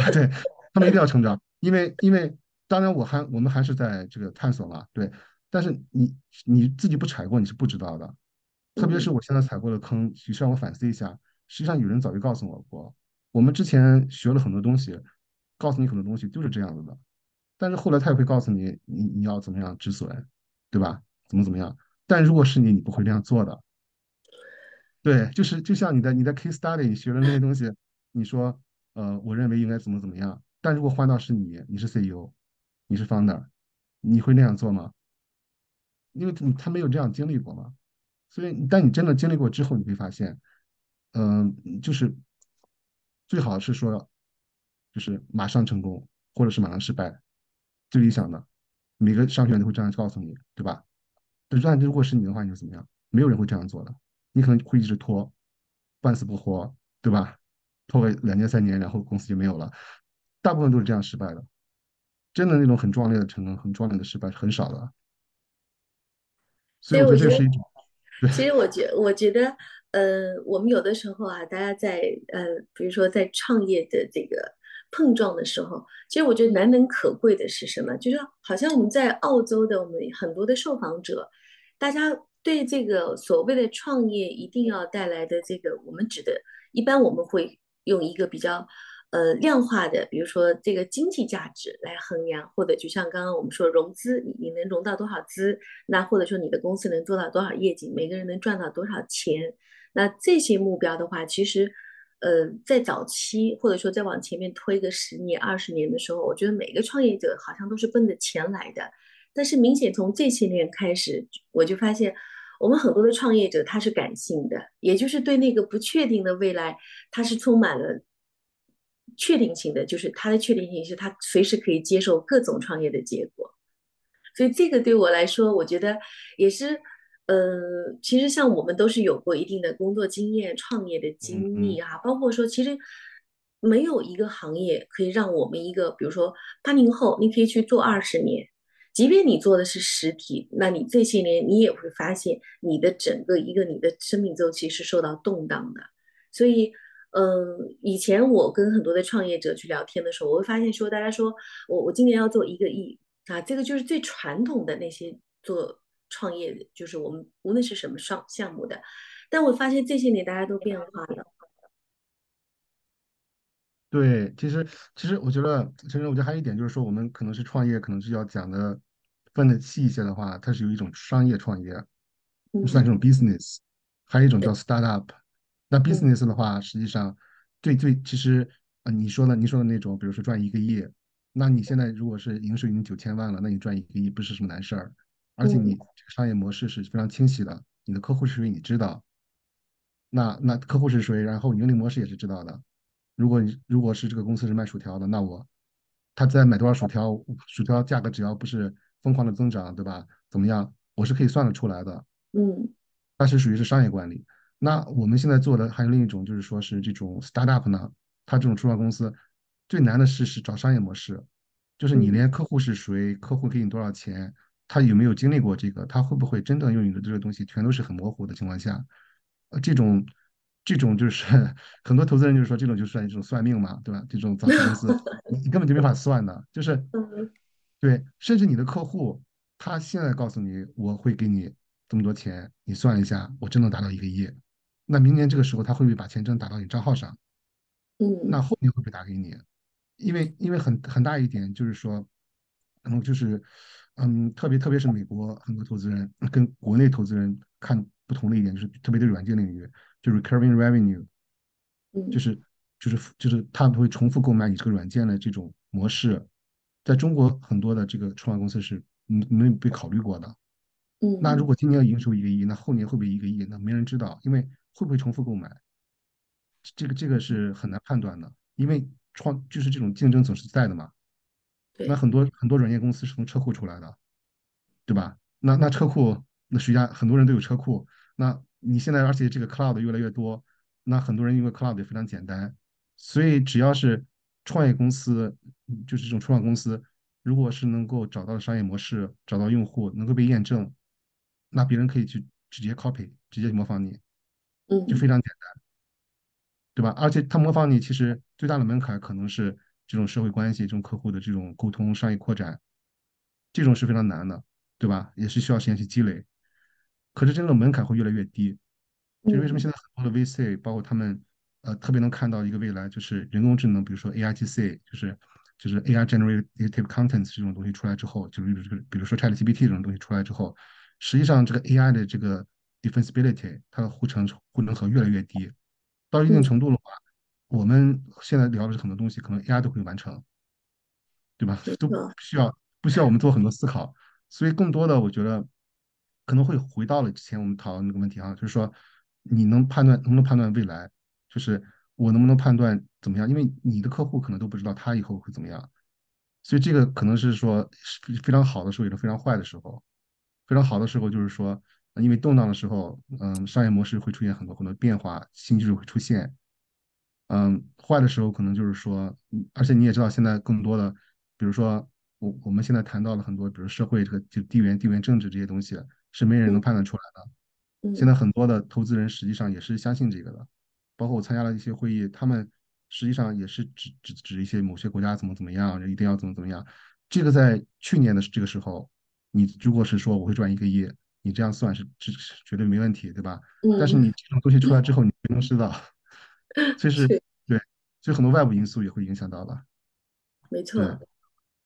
对，他们一定要成长，因为因为当然我还我们还是在这个探索嘛，对，但是你你自己不踩过你是不知道的，特别是嗯我现在踩过的坑，其实让我反思一下，实际上有人早就告诉我过，我们之前学了很多东西，告诉你很多东西就是这样子的，但是后来他也会告诉你，你你要怎么样止损，对吧？怎么怎么样？但如果是你，你不会这样做的，对，就是就像你的你的 case study，你学的那些东西，你说，呃，我认为应该怎么怎么样，但如果换到是你，你是 CEO，你是 founder，你会那样做吗？因为你他没有这样经历过嘛，所以但你真的经历过之后，你会发现，嗯、就是最好是说，就是马上成功，或者是马上失败，最理想的，每个商学院都会这样告诉你，对吧？但如果是你的话，你会怎么样？没有人会这样做的。你可能会一直拖，半死不活，对吧？拖个两年三年，然后公司就没有了。大部分都是这样失败的，真的那种很壮烈的成功、很壮烈的失败是很少的。所以我觉得，这是一种，其实我觉我觉得，呃，我们有的时候啊，大家在呃，比如说在创业的这个碰撞的时候，其实我觉得难能可贵的是什么？就是好像我们在澳洲的我们很多的受访者，大家对这个所谓的创业一定要带来的这个，我们指的，一般我们会用一个比较。呃，量化的，比如说这个经济价值来衡量，或者就像刚刚我们说融资，你你能融到多少资，那或者说你的公司能做到多少业绩，每个人能赚到多少钱，那这些目标的话，其实，呃，在早期或者说再往前面推个十年、二十年的时候，我觉得每个创业者好像都是奔着钱来的。但是明显从这些年开始，我就发现我们很多的创业者他是感性的，也就是对那个不确定的未来，他是充满了。确定性的就是他的确定性是他随时可以接受各种创业的结果，所以这个对我来说，我觉得也是，呃，其实像我们都是有过一定的工作经验、创业的经历哈，包括说，其实没有一个行业可以让我们一个，比如说八零后，你可以去做二十年，即便你做的是实体，那你这些年你也会发现你的整个一个你的生命周期是受到动荡的，所以。嗯，以前我跟很多的创业者去聊天的时候，我会发现说，大家说我我今年要做一个亿，啊，这个就是最传统的那些做创业的，就是我们无论是什么上项目的，但我发现这些年大家都变化了。对，其实其实我觉得，其实我觉得还有一点就是说，我们可能是创业，可能是要讲的分的细一些的话，它是有一种商业创业，就算这种嗯 business，还有一种，叫 startup。那嗯 business 的话，实际上最最其实呃，你说的你说的那种，比如说赚一个亿，那你现在如果是营收已经九千万了，那你赚一个亿不是什么难事儿，而且你嗯这个商业模式是非常清晰的，你的客户是谁你知道，那那客户是谁，然后盈利模式也是知道的。如果你如果是这个公司是卖薯条的，那我他在买多少薯条，薯条价格只要不是疯狂的增长，对吧？怎么样，我是可以算得出来的。嗯它是属于是商业管理。那我们现在做的还有另一种，就是说是这种 startup 呢，它这种初创公司最难的是是找商业模式，就是你嗯连客户是谁，客户给你多少钱，他有没有经历过这个，他会不会真正用你的这个东西，全都是很模糊的情况下，呃，这种这种就是 很多投资人就是说这种就算一种算命嘛，对吧？这种早期公司 你你根本就没法算的，就是嗯对，甚至你的客户他现在告诉你我会给你这么多钱，你算一下，我真能达到一个亿，那明年这个时候他会不会把钱真打到你账号上？嗯那嗯后面会不会打给你？因为因为很很大一点就是说，可能就是，嗯，特别特别是美国很多投资人跟国内投资人看不同的一点，就是特别对软件领域，就 recurring revenue，就嗯是就是就是他们会重复购买你这个软件的这种模式，在中国很多的这个创业公司是没没被考虑过的。那如嗯果今年要营收一个亿，那后年会不会一个亿？那没人知道，因为会不会重复购买？这个这个是很难判断的，因为创就是这种竞争总是在的嘛。那，很多很多软件公司是从车库出来的，对吧？那那车库，那谁家很多人都有车库。那你现在而且这个 cloud 越来越多，那很多人因为 cloud 也非常简单，所以只要是创业公司，嗯就是这种初创公司，如果是能够找到商业模式，找到用户，能够被验证，那别人可以去直接 copy，直接模仿你，嗯就非嗯常简单。对吧？而且他模仿你，其实最大的门槛可能是这种社会关系、这种客户的这种沟通、商业扩展，这种是非常难的，对吧？也是需要时间去积累。可是真的门槛会越来越低。就是为什么嗯现在很多的 VC，包括他们，呃，特别能看到一个未来，就是人工智能，比如说 AIGC，就是就是 AI generative contents 这种东西出来之后，就是这个，比如说 ChatGPT 这种东西出来之后，实际上这个 AI 的这个 defensibility，它的护城护城河越来越低。到一定嗯，程度的话，我们现在聊的很多东西，可能 AI 都会完成，对吧？都不，需要不需要我们做很多思考，所以更多的我觉得可能会回到了之前我们讨论那个问题啊，就是说你能判断能不能判断未来，就是我能不能判断怎么样？因为你的客户可能都不知道他以后会怎么样，所以这个可能是说是非常好的时候，也是非常坏的时候。非常好的时候就是说，因为动荡的时候，嗯，商业模式会出现很多很多变化，新技术会出现。嗯，坏的时候可能就是说，而且你也知道，现在更多的，比如说我我们现在谈到了很多，比如社会这个就地缘地缘政治这些东西，是没人能嗯判断出来的。现在嗯很多的投资人实际上也是相信这个的，包括我参加了一些会议，他们实际上也是指指指一些某些国家怎么怎么样，一定要怎么怎么样。这个在去年的这个时候，你如果是说我会赚一个亿，你这样算是是是绝对没问题，对吧？但是嗯，你这种东西出来之后，你不能知道，所以是是对，所以很多外部因素也会影响到了。对，没错。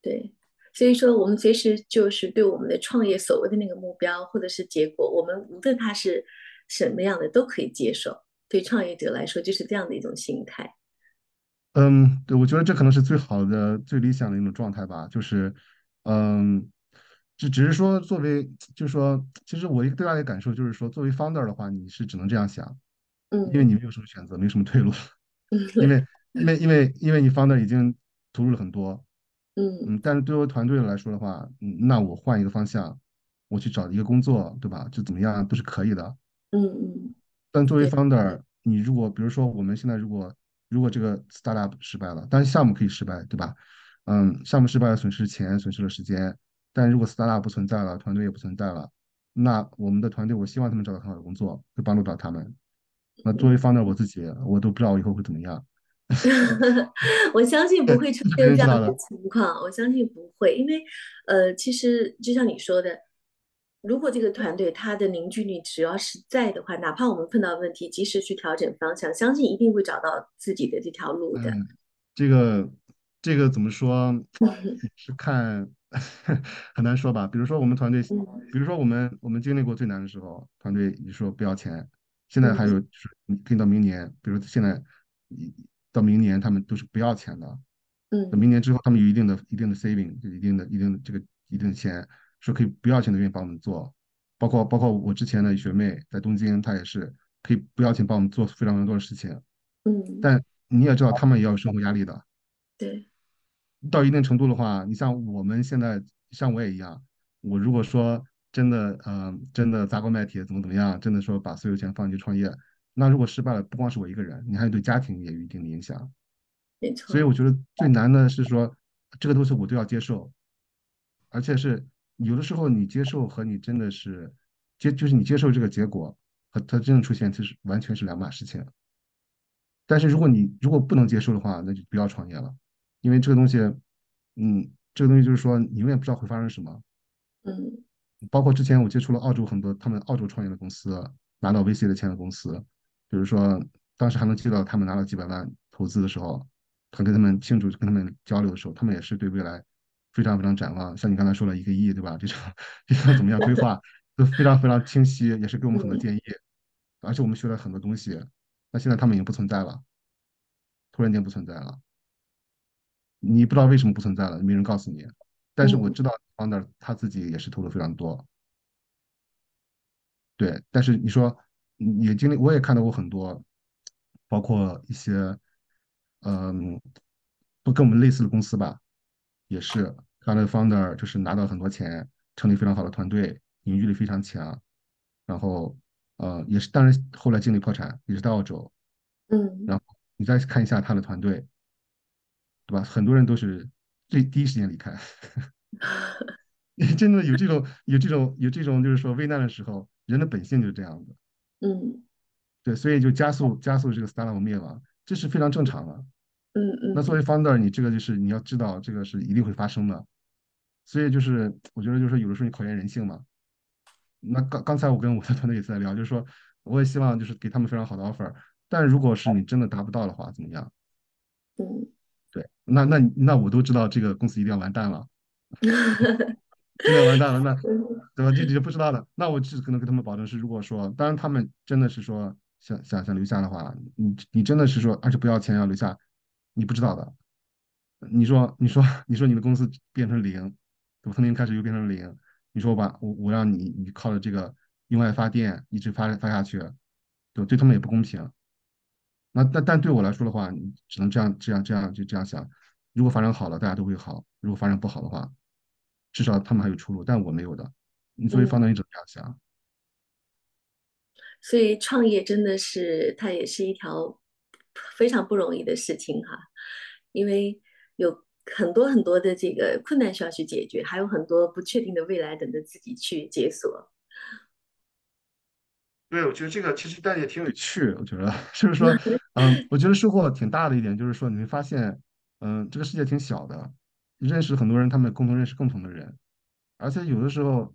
对，所以说我们随时就是对我们的创业所谓的那个目标或者是结果，我们无论它是什么样的都可以接受。对创业者来说，就是这样的一种心态。嗯，对，我觉得这可能是最好的、最理想的一种状态吧，就是，嗯，只只是说作为，就是说，其实我一个最大的感受就是说，作为 founder 的话，你是只能这样想，嗯因为你嗯没有什么选择，没有什么退路，嗯，因为，因为因为因为你 founder 已经投入了很多，嗯嗯，但是对于团队来说的话，嗯，那我换一个方向，我去找一个工作，对吧？就怎么样都是可以的。嗯嗯，但作为，founder，你如果比如说我们现在如果如果这个 startup 失败了，但是项目可以失败，对吧？嗯，项目失败了，损失钱，损失了时间。但如果 startup 不存在了，团队也不存在了，那我们的团队，我希望他们找到很好的工作，会帮助到他们。那作为嗯。founder，我自己我都不知道我以后会怎么样，我相信不会出 现这样的。情况，我相信不会，因为呃，其实就像你说的，如果这个团队它的凝聚力只要是在的话，哪怕我们碰到问题，及时去调整方向，相信一定会找到自己的这条路的。嗯，这个这个怎么说？是看很难说吧。比如说我们团队，嗯比如说我们我们经历过最难的时候，团队你说不要钱，现在还嗯有就是你可以到明年，比如现在一到明年他们都是不要钱的。嗯，等明年之后他们有一定的一定的 saving，就一定的一定的这个一定的钱，说可以不要钱的愿意帮我们做。包括包括我之前的学妹在东京，她也是可以不要钱帮我们做非常非常多的事情。嗯，但你也知道，他们也要有生活压力的。对，到一定程度的话，你像我们现在，像我也一样，我如果说真的，嗯、真的砸锅卖铁，怎么怎么样，真的说把所有钱放进去创业，那如果失败了，不光是我一个人，你还有对家庭也有一定的影响。没错，所以我觉得最难的是说，这个东西我都要接受，而且是有的时候你接受和你真的是接，就是你接受这个结果和它真正出现，其实完全是两码事情。但是如果你如果不能接受的话，那就不要创业了，因为这个东西，嗯，这个东西就是说你永远不知道会发生什么。嗯包括之前我接触了澳洲很多他们澳洲创业的公司，拿到 VC 的钱的公司，比如说当时还能记到他们拿了几百万投资的时候，他跟他们庆祝跟他们交流的时候，他们也是对未来非常非常展望。像你刚才说了一个亿，对吧？这种这种怎么样规划都非常非常清晰，也是给我们很多嗯建议，而且我们学了很多东西。那现在他们已经不存在了，突然间不存在了，你不知道为什么不存在了，没人告诉你。但是我嗯知道 founder 他自己也是投的非常多，对。但是你说嗯也经历，我也看到过很多，包括一些嗯，不跟我们类似的公司吧，也是他的 founder 就是拿到很多钱，成立非常好的团队，凝聚力非常强，然后呃也是，当然后来经历破产，也是在澳洲。嗯然后你再看一下他的团队，对吧？很多人都是最第一时间离开。真的有这种有这种有这种，就是说危难的时候，人的本性就是这样的。嗯对，所以就加速加速这个 startup 灭亡，这是非常正常的。嗯嗯那作为 founder，你这个就是你要知道这个是一定会发生的。所以就是我觉得就是有的时候你考验人性嘛。那刚刚才我跟我的团队也在聊，就是说我也希望就是给他们非常好的 offer，但如果是你真的达不到的话，怎么样？嗯对，那那那我都知道这个公司一定要完蛋了，真的完蛋了，那嗯对吧？这就不知道了，那我只可能跟他们保证是，如果说，当然他们真的是说想想想留下的话，你你真的是说，而且不要钱要留下，你不知道的。你说你说你说你的公司变成零，从从零开始又变成零，你说我把我我让你你靠着这个用爱发电一直发发下去，对对他们也不公平。那但但对我来说的话，你只能这样这样这样就这样想。如果发展好了，大家都会好；如果发展不好的话，至少他们还有出路，但我没有的。你作为方嗯，导，你怎么这样想？所以创业真的是它也是一条非常不容易的事情哈，因为有很多很多的这个困难需要去解决，还有很多不确定的未来等着自己去解锁。对，我觉得这个其实但也挺有趣，我觉得 就是说，嗯，我觉得收获挺大的一点就是说，你会发现，嗯，这个世界挺小的，认识很多人，他们共同认识共同的人，而且有的时候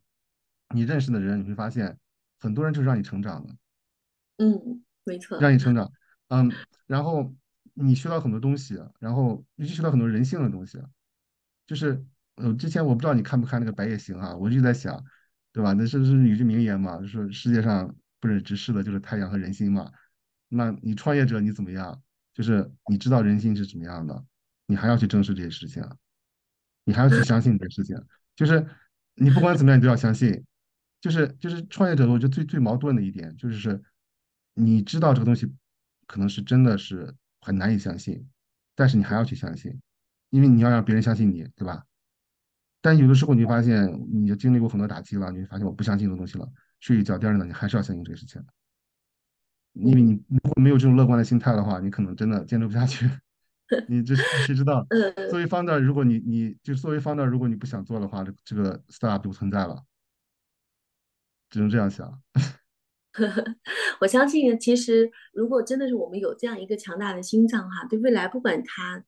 你认识的人，你会发现很多人就是让你成长的。嗯，没错。让你成长，嗯，然后你学到很多东西，然后尤其学到很多人性的东西，就是呃，之前我不知道你看不看那个《白夜行》啊，我一直在想，对吧？那是不是有句名言嘛，就是世界上不忍直视的就是太阳和人心嘛。那你创业者你怎么样？就是你知道人心是怎么样的，你还要去正视这些事情，你还要去相信这个事情，就是你不管怎么样，你都要相信。就是就是创业者，我觉得最最矛盾的一点就是，你知道这个东西可能是真的是很难以相信，但是你还要去相信，因为你要让别人相信你，对吧？但有的时候你会发现，你就经历过很多打击了，你会发现我不相信这个东西了，睡一觉，第二天，你还是要相信这个事情，因为你如果没有这种乐观的心态的话，你可能真的坚持不下去。你这谁知道？作嗯。为 founder，如果你你就作为 founder，如果你不想做的话，这这个 startup 就不存在了，只能这样想。我相信，其实如果真的是我们有这样一个强大的心脏哈，对未来不管它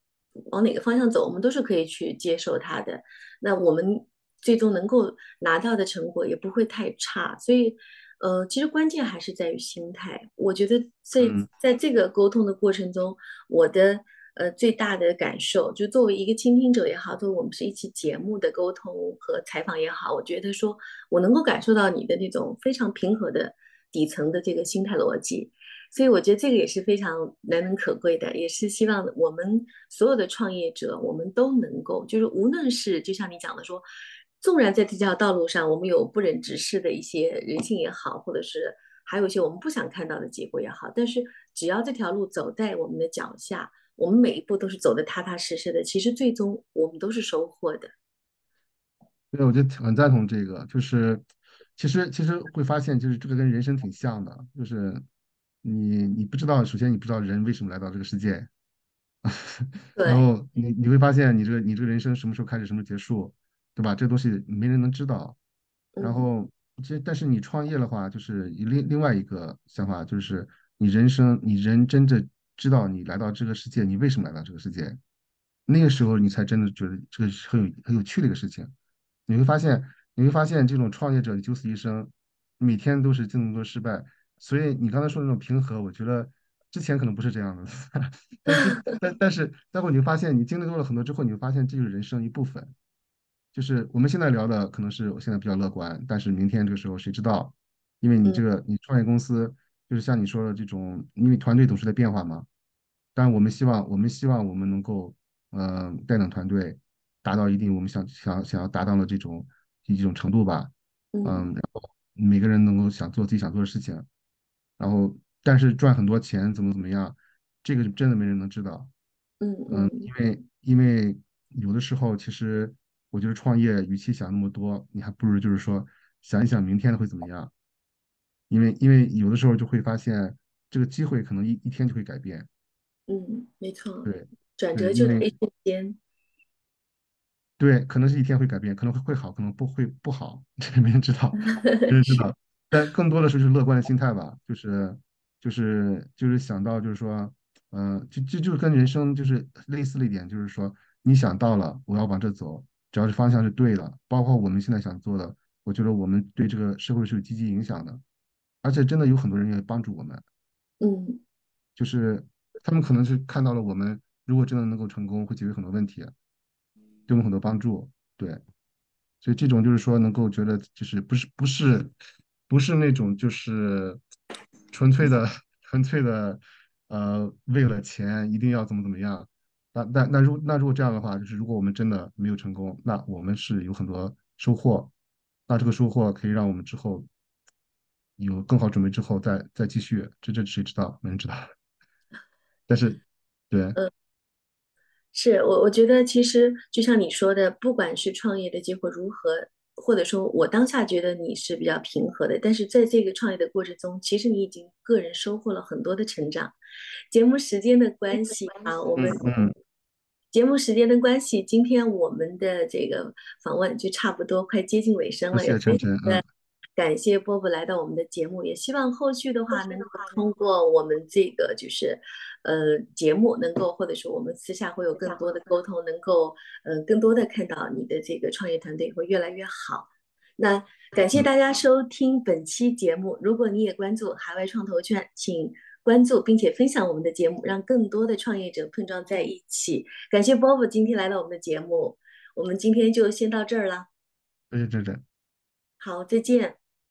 往哪个方向走，我们都是可以去接受它的。那我们最终能够拿到的成果也不会太差。所以，呃，其实关键还是在于心态。我觉得在嗯在这个沟通的过程中，我的呃最大的感受，就作为一个倾听者也好，作为我们是一期节目的沟通和采访也好，我觉得说我能够感受到你的那种非常平和的底层的这个心态逻辑，所以我觉得这个也是非常难能可贵的，也是希望我们所有的创业者，我们都能够，就是无论是就像你讲的说。纵然在这条道路上，我们有不忍直视的一些人性也好，或者是还有一些我们不想看到的结果也好，但是只要这条路走在我们的脚下，我们每一步都是走的踏踏实实的，其实最终我们都是收获的。对，我就很赞同这个，就是其实其实会发现，就是这个跟人生挺像的，就是你你不知道，首先你不知道人为什么来到这个世界，然，后你你会发现你这个你这个人生什么时候开始，什么时候结束。对吧？这个东西没人能知道。然嗯后，其实但是你创业的话，就是另另外一个想法，就是你人生，你人真正知道你来到这个世界，你为什么来到这个世界，那个时候你才真的觉得这个是很有很有趣的一个事情。你会发现，你会发现这种创业者九死一生，每天都是这么多失败。所以你刚才说的那种平和，我觉得之前可能不是这样的，但这但但是待会儿你会发现，你经历过了很多之后，你会发现这就是人生一部分。就是我们现在聊的可能是我现在比较乐观，但是明天这个时候谁知道？因为你嗯这个你创业公司就是像你说的这种，因为团队总是在变化嘛。但我们希望我们希望我们能够呃带领团队达到一定我们想想想要达到的这种一种程度吧。嗯嗯，然后每个人能够想做自己想做的事情，然后但是赚很多钱怎么怎么样，这个真的没人能知道。嗯嗯，嗯因为因为有的时候，其实我觉得创业，与其想那么多，你还不如就是说想一想明天会怎么样。因为因为有的时候就会发现这个机会可能一一天就会改变。嗯，没错，对转折就在一瞬间。对，可能是一天会改变，可能会会好，可能不会不好，这个没人知道，没人知，道。但更多的是就是乐观的心态吧，就是就是就是想到就是说，嗯、就就就跟人生就是类似的一点，就是说你想到了，我要往这走，只要是方向是对的，包括我们现在想做的，我觉得我们对这个社会是有积极影响的，而且真的有很多人愿意帮助我们，嗯就是他们可能是看到了我们如果真的能够成功，会解决很多问题，对我们很多帮助，对。所以这种就是说能够觉得就是不是不是不是那种就是纯粹的纯粹的呃为了钱一定要怎么怎么样。那那那如那如果这样的话，就是如果我们真的没有成功，那我们是有很多收获，那这个收获可以让我们之后有更好准备之后再再继续，这这谁知道？没人知道。但是对，嗯。是我，我觉得其实就像你说的，不管是创业的结果如何，或者说我当下觉得你是比较平和的，但是在这个创业的过程中，其实你已经个人收获了很多的成长。节目时间的关系啊，我们嗯嗯，节目时间的关系，今天我们的这个访问就差不多快接近尾声了，也非谢晨晨，嗯，常的感谢波波来到我们的节目，也希望后续的话能够通过我们这个就是呃节目，能够或者说我们私下会有更多的沟通，能够呃更多的看到你的这个创业团队会越来越好。那感谢大家收听本期节目。如果你也关注海外创投圈，请关注并且分享我们的节目，让更多的创业者碰撞在一起。感谢波波今天来到我们的节目，我们今天就先到这儿了。谢谢晨晨。好，再见。